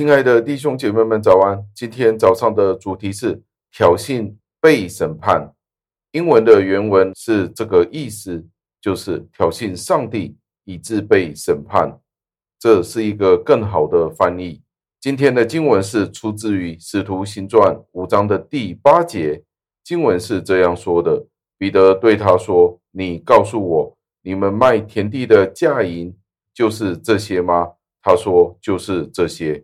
亲爱的弟兄姐妹们，早安！今天早上的主题是挑衅被审判。英文的原文是这个意思，就是挑衅上帝以致被审判。这是一个更好的翻译。今天的经文是出自于《使徒行传》五章的第八节，经文是这样说的：彼得对他说：“你告诉我，你们卖田地的价银就是这些吗？”他说：“就是这些。”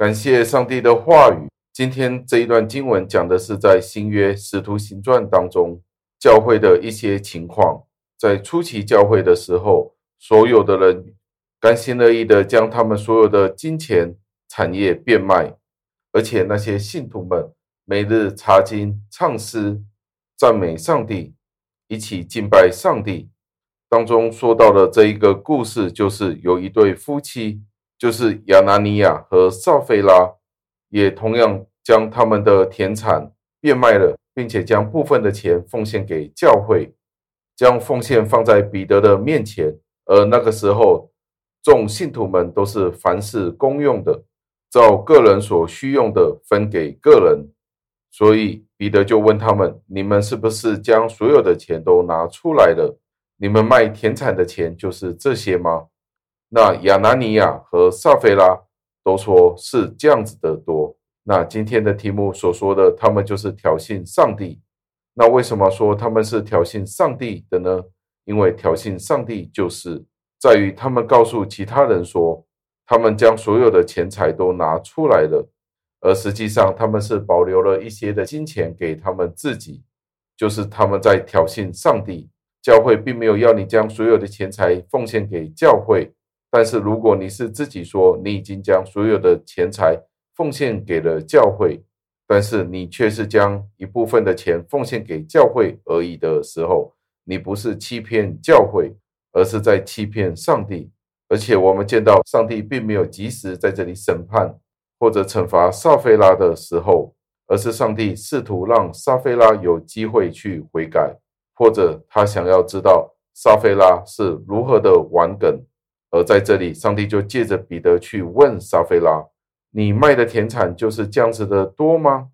感谢上帝的话语。今天这一段经文讲的是在新约使徒行传当中教会的一些情况。在初期教会的时候，所有的人甘心乐意的将他们所有的金钱产业变卖，而且那些信徒们每日查经、唱诗、赞美上帝，一起敬拜上帝。当中说到的这一个故事，就是有一对夫妻。就是亚拿尼亚和撒非拉，也同样将他们的田产变卖了，并且将部分的钱奉献给教会，将奉献放在彼得的面前。而那个时候，众信徒们都是凡事公用的，照个人所需用的分给个人。所以彼得就问他们：“你们是不是将所有的钱都拿出来了？你们卖田产的钱就是这些吗？”那亚拿尼亚和撒非拉都说是这样子的多。那今天的题目所说的，他们就是挑衅上帝。那为什么说他们是挑衅上帝的呢？因为挑衅上帝就是在于他们告诉其他人说，他们将所有的钱财都拿出来了，而实际上他们是保留了一些的金钱给他们自己，就是他们在挑衅上帝。教会并没有要你将所有的钱财奉献给教会。但是，如果你是自己说你已经将所有的钱财奉献给了教会，但是你却是将一部分的钱奉献给教会而已的时候，你不是欺骗教会，而是在欺骗上帝。而且，我们见到上帝并没有及时在这里审判或者惩罚撒菲拉的时候，而是上帝试图让撒菲拉有机会去悔改，或者他想要知道撒菲拉是如何的顽梗。而在这里，上帝就借着彼得去问撒非拉：“你卖的田产就是这样子的多吗？”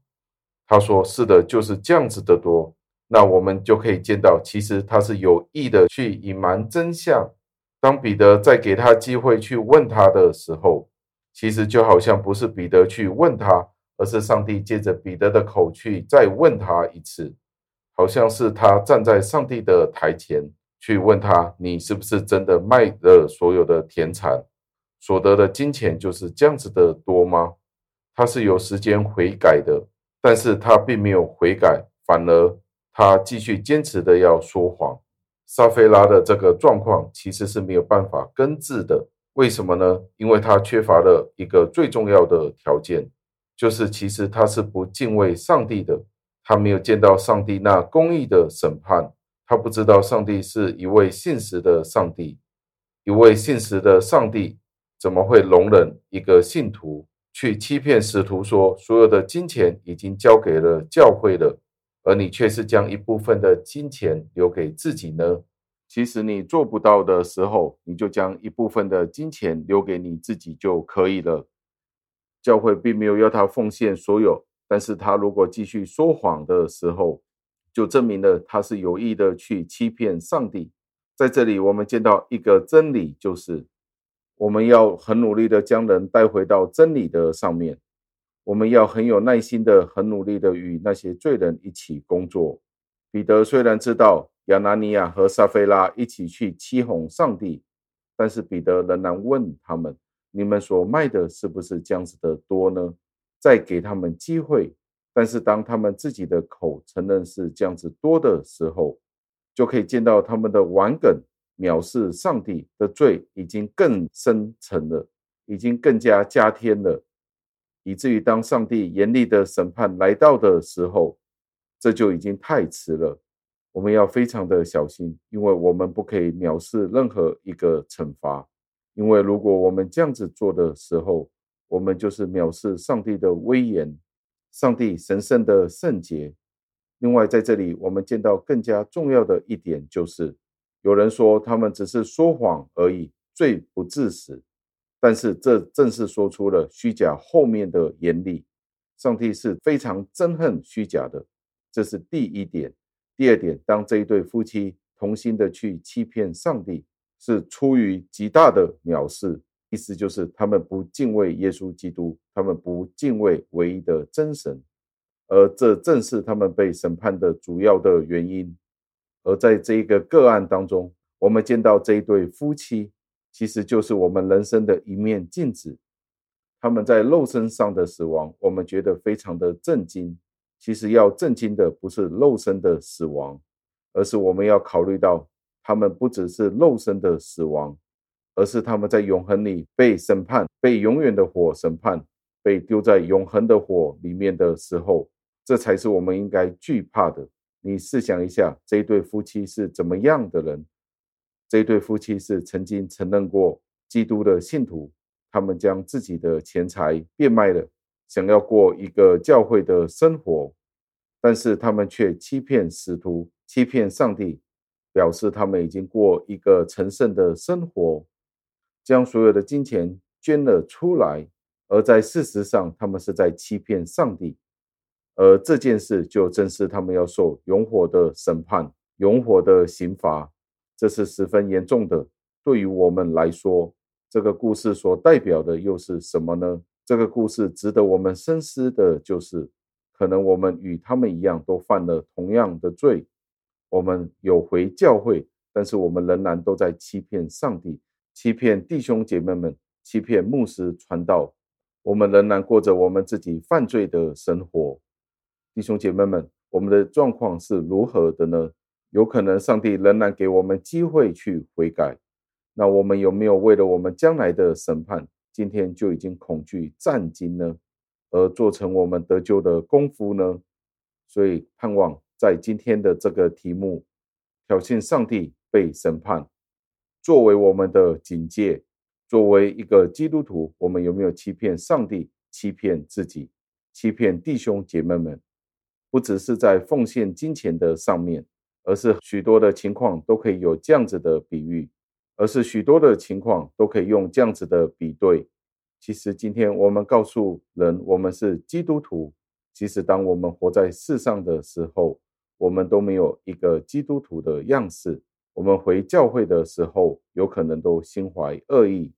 他说：“是的，就是这样子的多。”那我们就可以见到，其实他是有意的去隐瞒真相。当彼得再给他机会去问他的时候，其实就好像不是彼得去问他，而是上帝借着彼得的口去再问他一次，好像是他站在上帝的台前。去问他，你是不是真的卖了所有的田产，所得的金钱就是这样子的多吗？他是有时间悔改的，但是他并没有悔改，反而他继续坚持的要说谎。撒非拉的这个状况其实是没有办法根治的，为什么呢？因为他缺乏了一个最重要的条件，就是其实他是不敬畏上帝的，他没有见到上帝那公义的审判。他不知道上帝是一位信实的上帝，一位信实的上帝怎么会容忍一个信徒去欺骗使徒说所有的金钱已经交给了教会了，而你却是将一部分的金钱留给自己呢？其实你做不到的时候，你就将一部分的金钱留给你自己就可以了。教会并没有要他奉献所有，但是他如果继续说谎的时候，就证明了他是有意的去欺骗上帝。在这里，我们见到一个真理，就是我们要很努力的将人带回到真理的上面。我们要很有耐心的、很努力的与那些罪人一起工作。彼得虽然知道亚拿尼亚和撒非拉一起去欺哄上帝，但是彼得仍然问他们：“你们所卖的是不是这样子的多呢？”再给他们机会。但是当他们自己的口承认是这样子多的时候，就可以见到他们的顽梗藐视上帝的罪已经更深沉了，已经更加加添了，以至于当上帝严厉的审判来到的时候，这就已经太迟了。我们要非常的小心，因为我们不可以藐视任何一个惩罚，因为如果我们这样子做的时候，我们就是藐视上帝的威严。上帝神圣的圣洁。另外，在这里我们见到更加重要的一点，就是有人说他们只是说谎而已，罪不至死。但是这正是说出了虚假后面的严厉。上帝是非常憎恨虚假的，这是第一点。第二点，当这一对夫妻同心的去欺骗上帝，是出于极大的藐视，意思就是他们不敬畏耶稣基督，他们不敬畏唯一的真神，而这正是他们被审判的主要的原因。而在这一个个案当中，我们见到这一对夫妻，其实就是我们人生的一面镜子。他们在肉身上的死亡，我们觉得非常的震惊。其实要震惊的不是肉身的死亡，而是我们要考虑到，他们不只是肉身的死亡，而是他们在永恒里被审判，被永远的火审判，被丢在永恒的火里面的时候，这才是我们应该惧怕的。你试想一下，这一对夫妻是怎么样的人？这对夫妻是曾经承认过基督的信徒，他们将自己的钱财变卖了，想要过一个教会的生活，但是他们却欺骗使徒，欺骗上帝，表示他们已经过一个成圣的生活，将所有的金钱捐了出来，而在事实上，他们是在欺骗上帝。而这件事就正是他们要受永火的审判、永火的刑罚，这是十分严重的。对于我们来说，这个故事所代表的又是什么呢？这个故事值得我们深思的就是，可能我们与他们一样，都犯了同样的罪。我们有回教会，但是我们仍然都在欺骗上帝、欺骗弟兄姐妹们、欺骗牧师传道。我们仍然过着我们自己犯罪的生活。弟兄姐妹们，我们的状况是如何的呢？有可能上帝仍然给我们机会去悔改。那我们有没有为了我们将来的审判，今天就已经恐惧战惊呢？而做成我们得救的功夫呢？所以盼望在今天的这个题目，挑衅上帝被审判，作为我们的警戒，作为一个基督徒，我们有没有欺骗上帝、欺骗自己、欺骗弟兄姐妹们？不只是在奉献金钱的上面，而是许多的情况都可以有这样子的比喻，而是许多的情况都可以用这样子的比对。其实今天我们告诉人，我们是基督徒，其实当我们活在世上的时候，我们都没有一个基督徒的样式。我们回教会的时候，有可能都心怀恶意，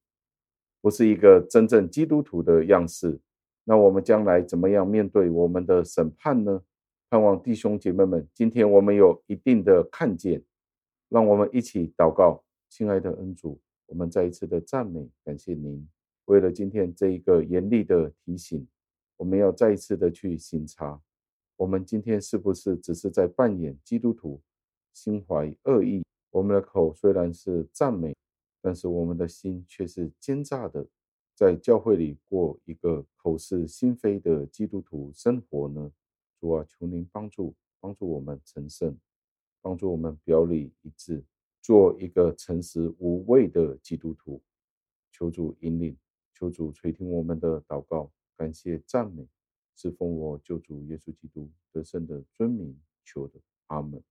不是一个真正基督徒的样式。那我们将来怎么样面对我们的审判呢？盼望弟兄姐妹们，今天我们有一定的看见，让我们一起祷告。亲爱的恩主，我们再一次的赞美，感谢您。为了今天这一个严厉的提醒，我们要再一次的去审查，我们今天是不是只是在扮演基督徒，心怀恶意？我们的口虽然是赞美，但是我们的心却是奸诈的，在教会里过一个口是心非的基督徒生活呢？主啊，求您帮助，帮助我们成圣，帮助我们表里一致，做一个诚实无畏的基督徒。求主引领，求主垂听我们的祷告，感谢赞美，是奉我救主耶稣基督得胜的尊名求的。阿门。